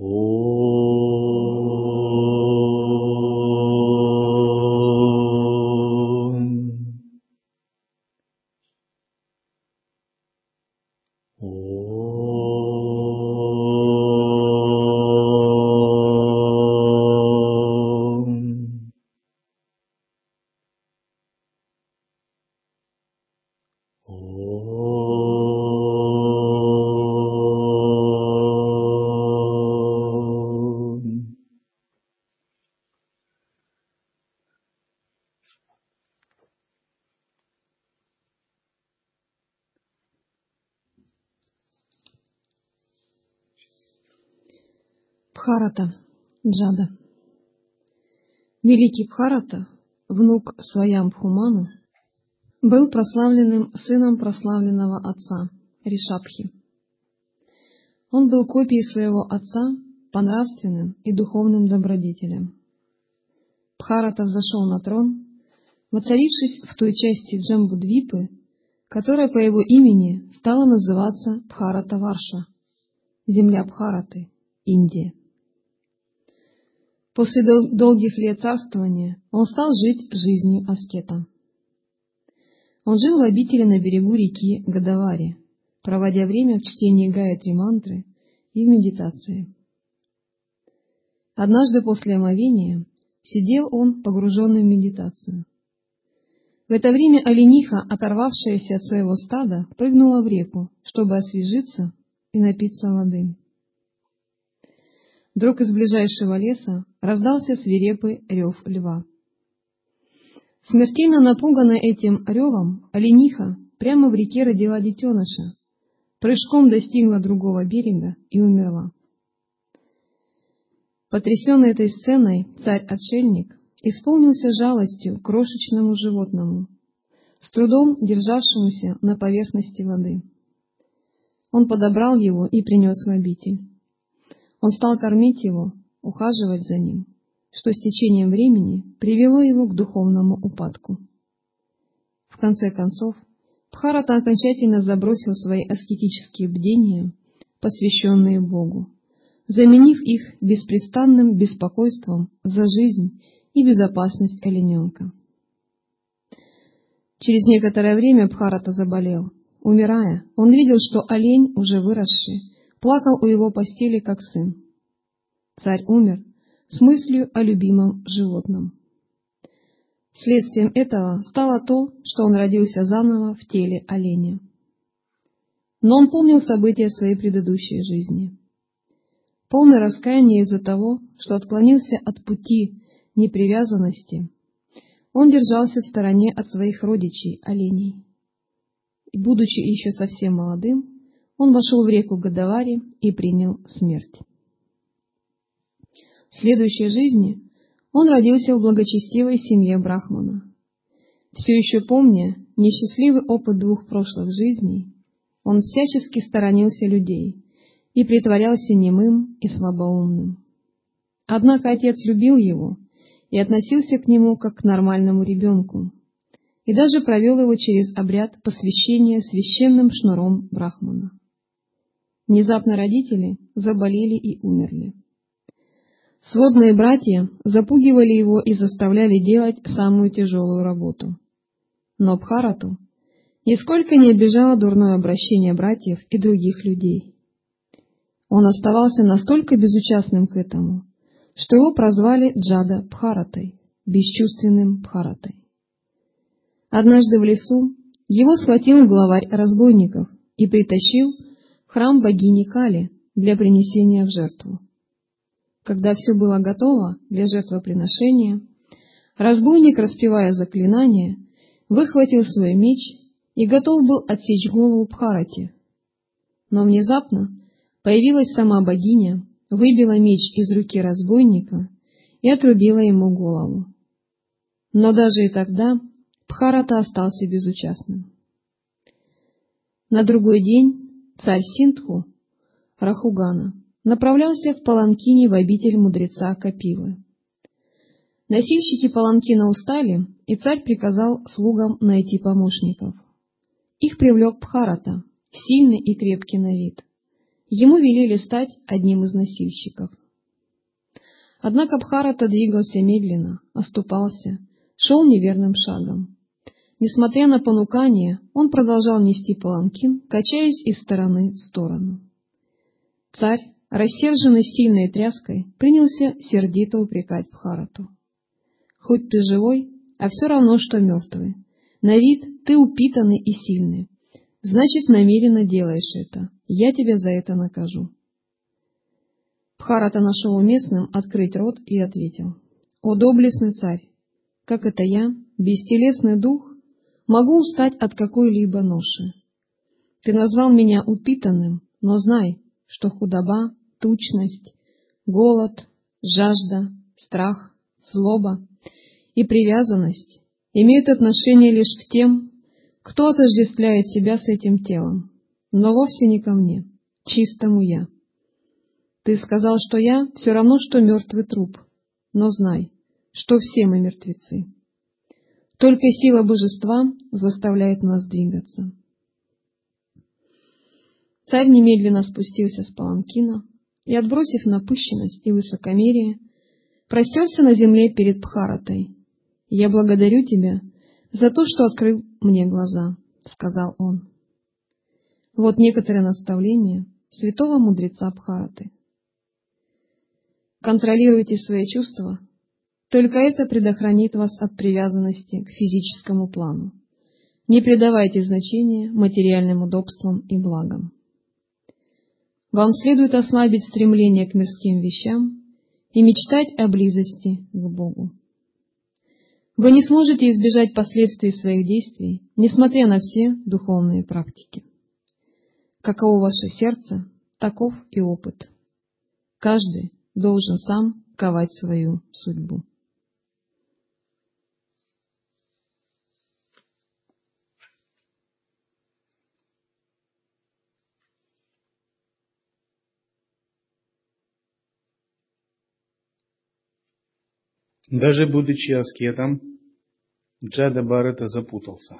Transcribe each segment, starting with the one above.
Oh. Бхарата, Джада. Великий Бхарата, внук Сваямбхуману, был прославленным сыном прославленного отца Ришабхи. Он был копией своего отца по нравственным и духовным добродетелям. Бхарата взошел на трон, воцарившись в той части Джамбудвипы, которая по его имени стала называться Бхарата Варша, земля Бхараты, Индия. После дол- долгих лет царствования он стал жить жизнью аскета. Он жил в обители на берегу реки Гадавари, проводя время в чтении Гayatri мантры и в медитации. Однажды после омовения сидел он, погруженный в медитацию. В это время олениха, оторвавшаяся от своего стада, прыгнула в реку, чтобы освежиться и напиться воды. Вдруг из ближайшего леса раздался свирепый рев льва. Смертельно напуганная этим ревом, олениха прямо в реке родила детеныша, прыжком достигла другого берега и умерла. Потрясенный этой сценой, царь-отшельник исполнился жалостью к крошечному животному, с трудом державшемуся на поверхности воды. Он подобрал его и принес в обитель. Он стал кормить его, ухаживать за ним, что с течением времени привело его к духовному упадку. В конце концов, Бхарата окончательно забросил свои аскетические бдения, посвященные Богу, заменив их беспрестанным беспокойством за жизнь и безопасность олененка. Через некоторое время Бхарата заболел. Умирая, он видел, что олень, уже выросший, плакал у его постели как сын. Царь умер с мыслью о любимом животном. Следствием этого стало то, что он родился заново в теле оленя. Но он помнил события своей предыдущей жизни. Полное раскаяние из-за того, что отклонился от пути непривязанности, он держался в стороне от своих родичей, оленей. И, будучи еще совсем молодым, он вошел в реку Гадавари и принял смерть. В следующей жизни он родился в благочестивой семье Брахмана. Все еще помня несчастливый опыт двух прошлых жизней, он всячески сторонился людей и притворялся немым и слабоумным. Однако отец любил его и относился к нему как к нормальному ребенку, и даже провел его через обряд посвящения священным шнуром Брахмана. Внезапно родители заболели и умерли. Сводные братья запугивали его и заставляли делать самую тяжелую работу. Но Бхарату нисколько не обижало дурное обращение братьев и других людей. Он оставался настолько безучастным к этому, что его прозвали Джада Бхаратой, бесчувственным Бхаратой. Однажды в лесу его схватил главарь разбойников и притащил храм богини Кали для принесения в жертву. Когда все было готово для жертвоприношения, разбойник, распевая заклинание, выхватил свой меч и готов был отсечь голову Бхарати. Но внезапно появилась сама богиня, выбила меч из руки разбойника и отрубила ему голову. Но даже и тогда Бхарата остался безучастным. На другой день царь Синдху, Рахугана, направлялся в Паланкине в обитель мудреца Капивы. Носильщики Паланкина устали, и царь приказал слугам найти помощников. Их привлек Бхарата, сильный и крепкий на вид. ему велели стать одним из носильщиков. Однако Бхарата двигался медленно, оступался, шел неверным шагом. Несмотря на понукание, он продолжал нести паланкин, качаясь из стороны в сторону. Царь, рассерженный сильной тряской, принялся сердито упрекать Бхарату. «Хоть ты живой, а все равно, что мертвый. На вид ты упитанный и сильный. Значит, намеренно делаешь это. Я тебя за это накажу». Бхарата нашел уместным открыть рот и ответил. «О доблестный царь! Как это я, бестелесный дух, могу устать от какой-либо ноши? Ты назвал меня упитанным, но знай, что худоба, тучность, голод, жажда, страх, злоба и привязанность имеют отношение лишь к тем, кто отождествляет себя с этим телом, но вовсе не ко мне, чистому я. Ты сказал, что я все равно, что мертвый труп, но знай, что все мы мертвецы. Только сила божества заставляет нас двигаться. Царь немедленно спустился с паланкина и, отбросив напыщенность и высокомерие, простерся на земле перед Пхаратой. «Я благодарю тебя за то, что открыл мне глаза», — сказал он. Вот некоторые наставления святого мудреца Пхараты. Контролируйте свои чувства, только это предохранит вас от привязанности к физическому плану. Не придавайте значения материальным удобствам и благам. Вам следует ослабить стремление к мирским вещам и мечтать о близости к Богу. Вы не сможете избежать последствий своих действий, несмотря на все духовные практики. Каково ваше сердце, таков и опыт. Каждый должен сам ковать свою судьбу. Даже будучи аскетом, Джада Барета запутался.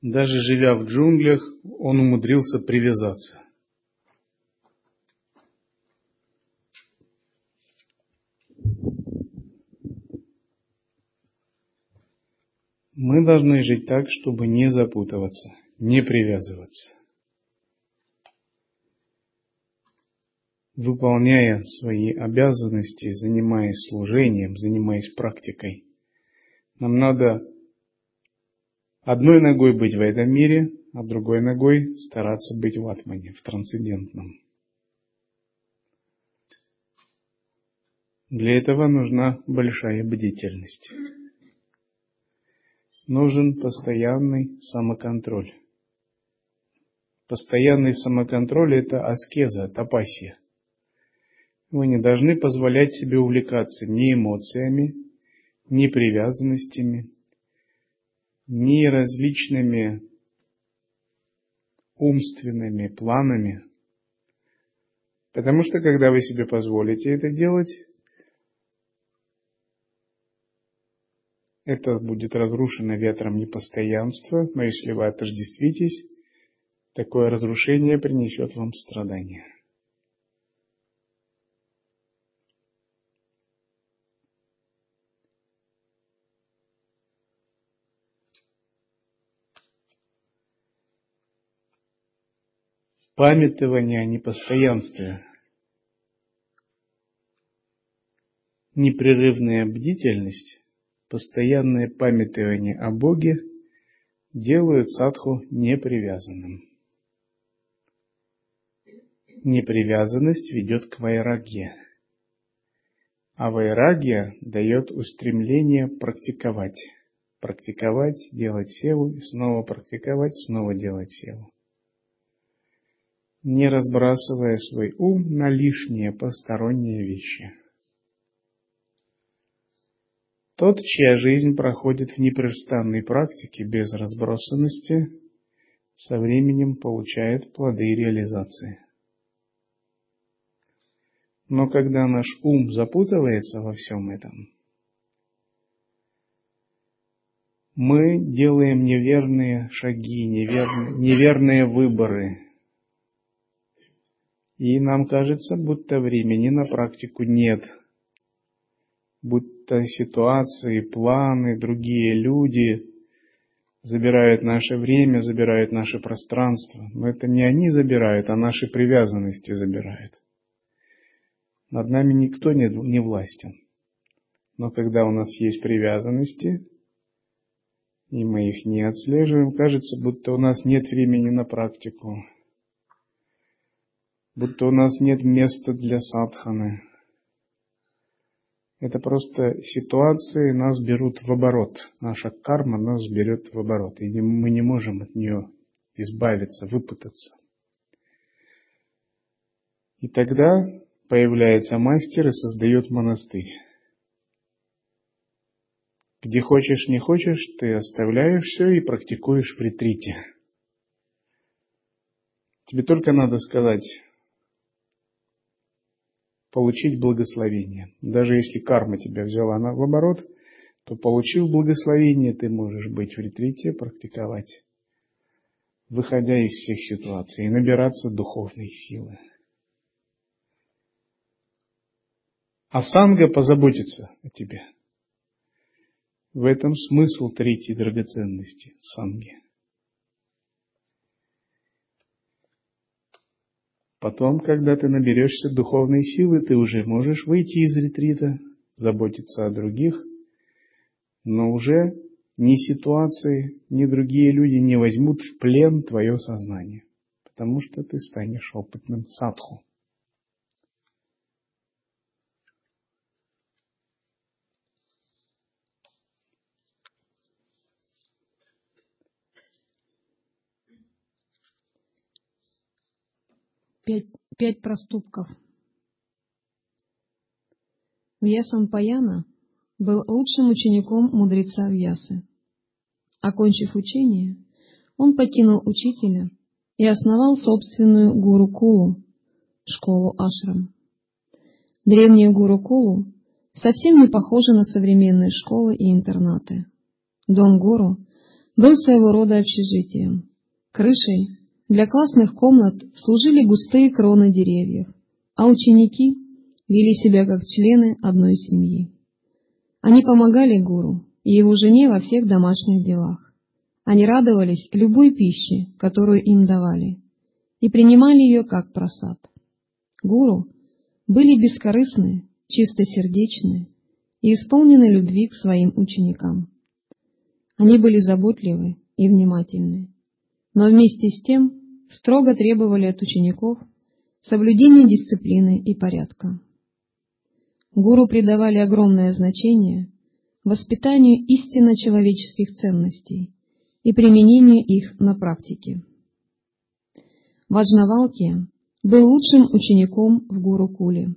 Даже живя в джунглях, он умудрился привязаться. Мы должны жить так, чтобы не запутываться, не привязываться. Выполняя свои обязанности, занимаясь служением, занимаясь практикой. Нам надо одной ногой быть в этом мире, а другой ногой стараться быть в атмане, в трансцендентном. Для этого нужна большая бдительность. Нужен постоянный самоконтроль. Постоянный самоконтроль – это аскеза, тапасия. Вы не должны позволять себе увлекаться ни эмоциями, ни привязанностями, ни различными умственными планами. Потому что когда вы себе позволите это делать, это будет разрушено ветром непостоянства, но если вы отождествитесь, такое разрушение принесет вам страдания. Памятование о непостоянстве. Непрерывная бдительность, постоянное памятование о Боге делают садху непривязанным. Непривязанность ведет к вайрагье, а вайрагья дает устремление практиковать. Практиковать, делать севу снова практиковать, снова делать севу не разбрасывая свой ум на лишние посторонние вещи. Тот, чья жизнь проходит в непрестанной практике без разбросанности, со временем получает плоды реализации. Но когда наш ум запутывается во всем этом, мы делаем неверные шаги, неверные, неверные выборы, И нам кажется, будто времени на практику нет. Будто ситуации, планы, другие люди забирают наше время, забирают наше пространство. Но это не они забирают, а наши привязанности забирают. Над нами никто не, не властен. Но когда у нас есть привязанности, и мы их не отслеживаем, кажется, будто у нас нет времени на практику, будто у нас нет места для садханы. Это просто ситуации нас берут в оборот. Наша карма нас берет в оборот, и мы не можем от нее избавиться, выпутаться. И тогда появляется мастер и создает монастырь. Где хочешь, не хочешь, ты оставляешь все и практикуешь в ретрите. Тебе только надо сказать, получить благословение. Даже если карма тебя взяла на, в оборот, то получив благословение, ты можешь быть в ретрите, практиковать, выходя из всех ситуаций и набираться духовной силы. А санга позаботится о тебе. В этом смысл третьей драгоценности – санги. Потом, когда ты наберешься духовной силы, ты уже можешь выйти из ретрита, заботиться о других, но уже ни ситуации, ни другие люди не возьмут в плен твое сознание, потому что ты станешь опытным садху. Пять, пять проступков. Вьясан Паяна был лучшим учеником мудреца Вьясы. Окончив учение, он покинул учителя и основал собственную гуру-кулу, школу Ашрам. Древняя гуру-кулу совсем не похожа на современные школы и интернаты. Дом Гуру был своего рода общежитием, крышей для классных комнат служили густые кроны деревьев, а ученики вели себя как члены одной семьи. Они помогали гуру и его жене во всех домашних делах. Они радовались любой пище, которую им давали, и принимали ее как просад. Гуру были бескорыстны, чистосердечны и исполнены любви к своим ученикам. Они были заботливы и внимательны, но вместе с тем строго требовали от учеников соблюдения дисциплины и порядка. Гуру придавали огромное значение воспитанию истинно человеческих ценностей и применению их на практике. Важнавалки был лучшим учеником в Гуру Куле,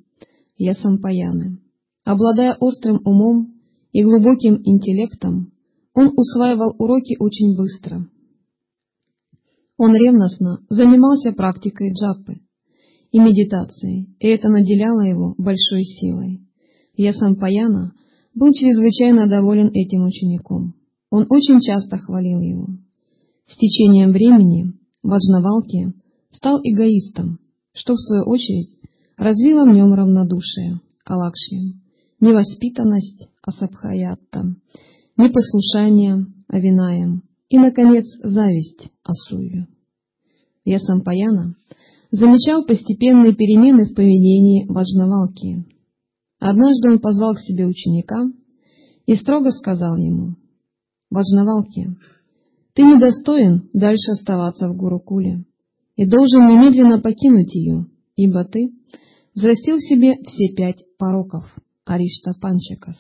Ясампаяны. Обладая острым умом и глубоким интеллектом, он усваивал уроки очень быстро – он ревностно занимался практикой джаппы и медитацией, и это наделяло его большой силой. Я сам Паяна был чрезвычайно доволен этим учеником. Он очень часто хвалил его. С течением времени Ваджнавалки стал эгоистом, что в свою очередь развило в нем равнодушие, калакши, невоспитанность, асабхаятта, непослушание, авинаем, и, наконец, зависть, асую. Я сам Паяна замечал постепенные перемены в поведении Ваджнавалки. Однажды он позвал к себе ученика и строго сказал ему, «Ваджнавалки, ты недостоин дальше оставаться в Гурукуле и должен немедленно покинуть ее, ибо ты взрастил в себе все пять пороков, Аришта Панчакас.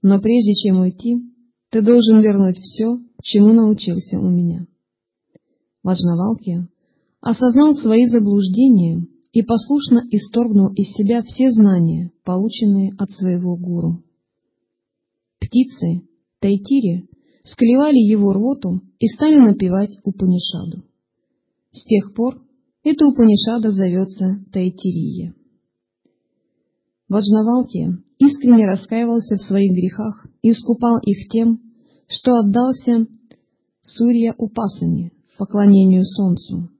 Но прежде чем уйти, ты должен вернуть все, чему научился у меня. Важновалки осознал свои заблуждения и послушно исторгнул из себя все знания, полученные от своего гуру. Птицы, тайтири, склевали его рвоту и стали напевать Упанишаду. С тех пор эта Упанишада зовется Тайтирия. Ваджнавалки искренне раскаивался в своих грехах и искупал их тем, что отдался Сурья Упасане, поклонению солнцу.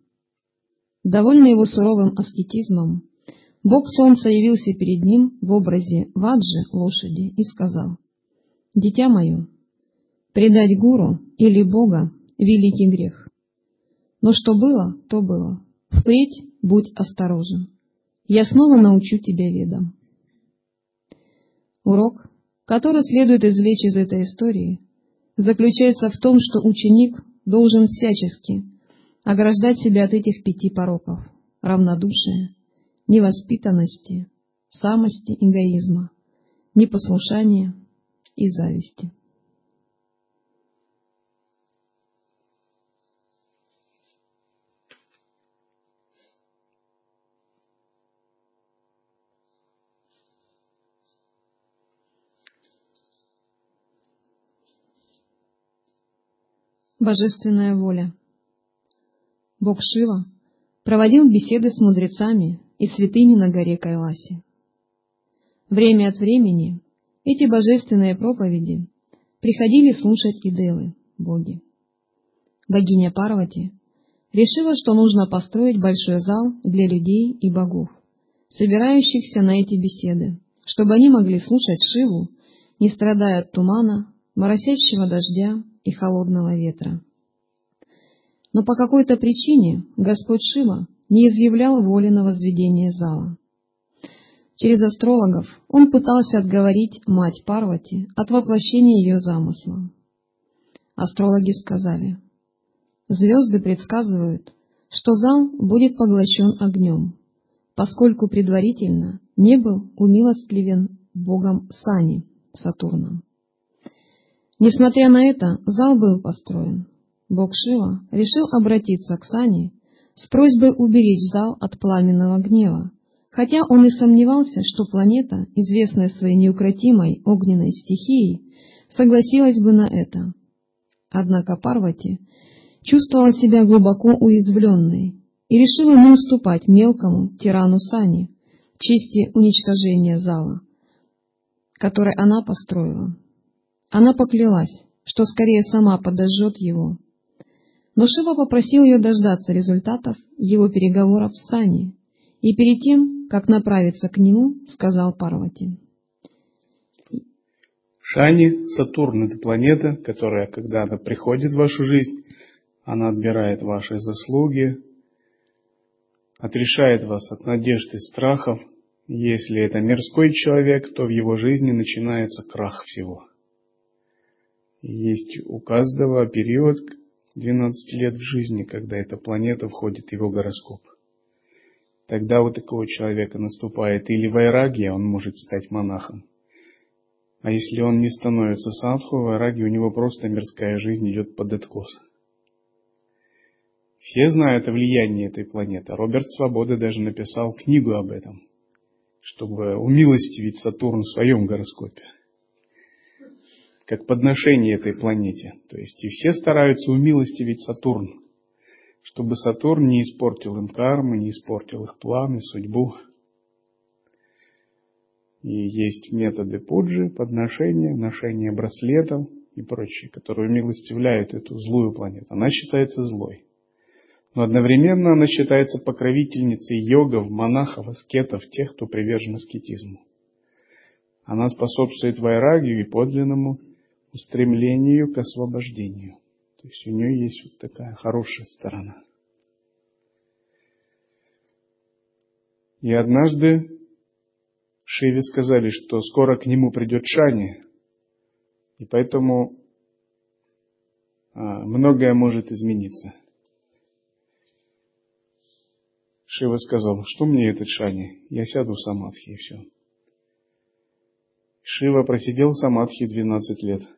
Довольный его суровым аскетизмом, Бог Солнца явился перед ним в образе ваджи, лошади, и сказал, «Дитя мое, предать гуру или Бога — великий грех. Но что было, то было. Впредь будь осторожен. Я снова научу тебя ведам». Урок, который следует извлечь из этой истории, заключается в том, что ученик должен всячески ограждать себя от этих пяти пороков — равнодушия, невоспитанности, самости, эгоизма, непослушания и зависти. Божественная воля Бог Шива проводил беседы с мудрецами и святыми на горе Кайласи. Время от времени эти божественные проповеди приходили слушать и девы, боги. Богиня Парвати решила, что нужно построить большой зал для людей и богов, собирающихся на эти беседы, чтобы они могли слушать Шиву, не страдая от тумана, моросящего дождя и холодного ветра. Но по какой-то причине Господь Шива не изъявлял воли на возведение зала. Через астрологов он пытался отговорить мать Парвати от воплощения ее замысла. Астрологи сказали, звезды предсказывают, что зал будет поглощен огнем, поскольку предварительно не был умилостливен богом Сани, Сатурном. Несмотря на это, зал был построен. Бог Шива решил обратиться к Сани с просьбой уберечь зал от пламенного гнева, хотя он и сомневался, что планета, известная своей неукротимой огненной стихией, согласилась бы на это. Однако Парвати чувствовала себя глубоко уязвленной и решила не уступать мелкому тирану Сани в чести уничтожения зала, который она построила. Она поклялась, что скорее сама подожжет его, но Шива попросил ее дождаться результатов его переговоров с Сани, и перед тем, как направиться к нему, сказал Парвати. Шани, Сатурн — это планета, которая, когда она приходит в вашу жизнь, она отбирает ваши заслуги, отрешает вас от надежд и страхов. Если это мирской человек, то в его жизни начинается крах всего. Есть у каждого период, 12 лет в жизни, когда эта планета входит в его гороскоп. Тогда у такого человека наступает или вайрагия, он может стать монахом. А если он не становится садху, вайраги, у него просто мирская жизнь идет под откос. Все знают о влиянии этой планеты. Роберт Свобода даже написал книгу об этом, чтобы умилостивить Сатурн в своем гороскопе как подношение этой планете. То есть и все стараются умилостивить Сатурн, чтобы Сатурн не испортил им карму, не испортил их планы, судьбу. И есть методы пуджи, подношения, ношения браслетов и прочее, которые умилостивляют эту злую планету. Она считается злой. Но одновременно она считается покровительницей йогов, монахов, аскетов, тех, кто привержен аскетизму. Она способствует вайрагию и подлинному устремлению к освобождению. То есть у нее есть вот такая хорошая сторона. И однажды Шиве сказали, что скоро к нему придет Шани, и поэтому а, многое может измениться. Шива сказал, что мне этот Шани? Я сяду в самадхи и все. Шива просидел в самадхи 12 лет –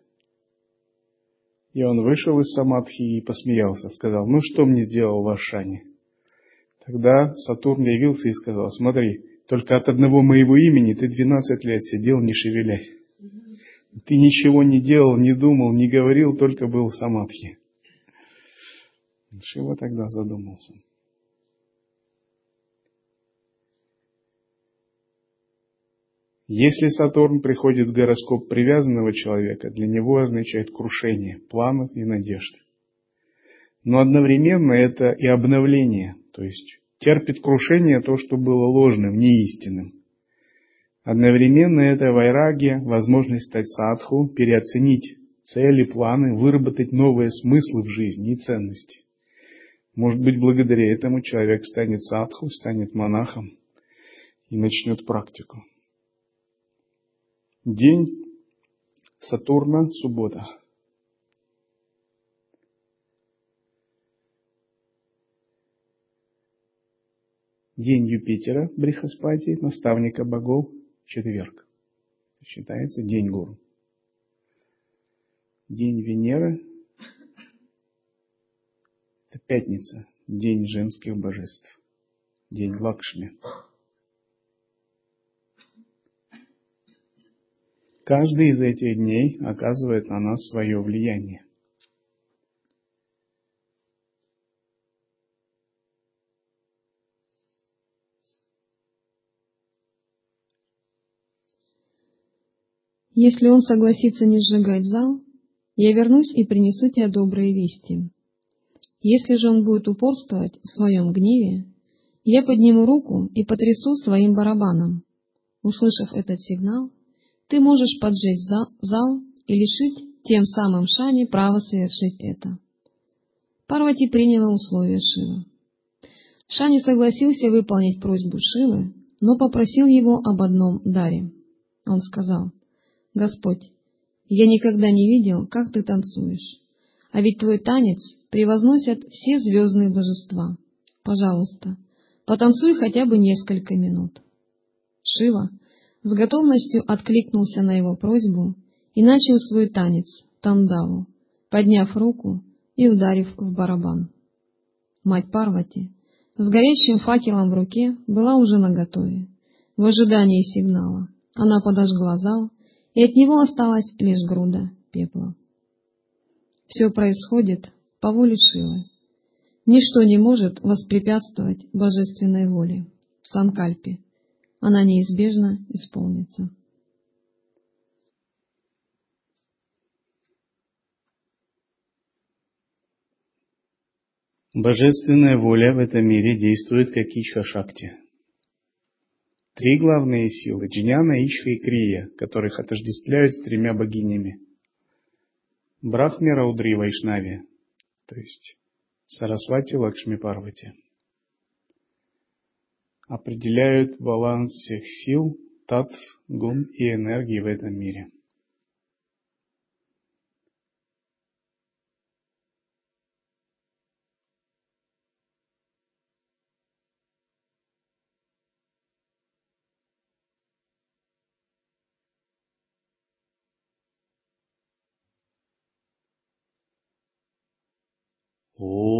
и он вышел из самадхи и посмеялся, сказал, ну что мне сделал ваш Шани? Тогда Сатурн явился и сказал, смотри, только от одного моего имени ты 12 лет сидел, не шевелясь. Ты ничего не делал, не думал, не говорил, только был в самадхи. Шива тогда задумался. Если Сатурн приходит в гороскоп привязанного человека, для него означает крушение планов и надежд. Но одновременно это и обновление, то есть терпит крушение то, что было ложным, неистинным. Одновременно это вайраги, возможность стать садху, переоценить цели, планы, выработать новые смыслы в жизни и ценности. Может быть, благодаря этому человек станет садху, станет монахом и начнет практику. День Сатурна, суббота. День Юпитера, Брихаспати, наставника богов, четверг. Считается день гуру. День Венеры – это пятница, день женских божеств, день Лакшми. Каждый из этих дней оказывает на нас свое влияние. Если он согласится не сжигать зал, я вернусь и принесу тебе добрые вести. Если же он будет упорствовать в своем гневе, я подниму руку и потрясу своим барабаном. Услышав этот сигнал, ты можешь поджечь зал и лишить тем самым Шани права совершить это. Парвати приняла условия Шивы. Шани согласился выполнить просьбу Шивы, но попросил его об одном даре. Он сказал, «Господь, я никогда не видел, как ты танцуешь, а ведь твой танец превозносят все звездные божества. Пожалуйста, потанцуй хотя бы несколько минут». Шива с готовностью откликнулся на его просьбу и начал свой танец, тандаву, подняв руку и ударив в барабан. Мать Парвати с горящим факелом в руке была уже наготове. В ожидании сигнала она подожгла зал, и от него осталась лишь груда пепла. Все происходит по воле Шивы. Ничто не может воспрепятствовать божественной воле, санкальпе, она неизбежно исполнится. Божественная воля в этом мире действует как Ичха-шакти. Три главные силы – Джняна, Ичха и Крия, которых отождествляют с тремя богинями. Брахме, Раудри, Вайшнави, то есть Сарасвати, Лакшми, Парвати определяют баланс всех сил, татв, гун и энергии в этом мире. Oh.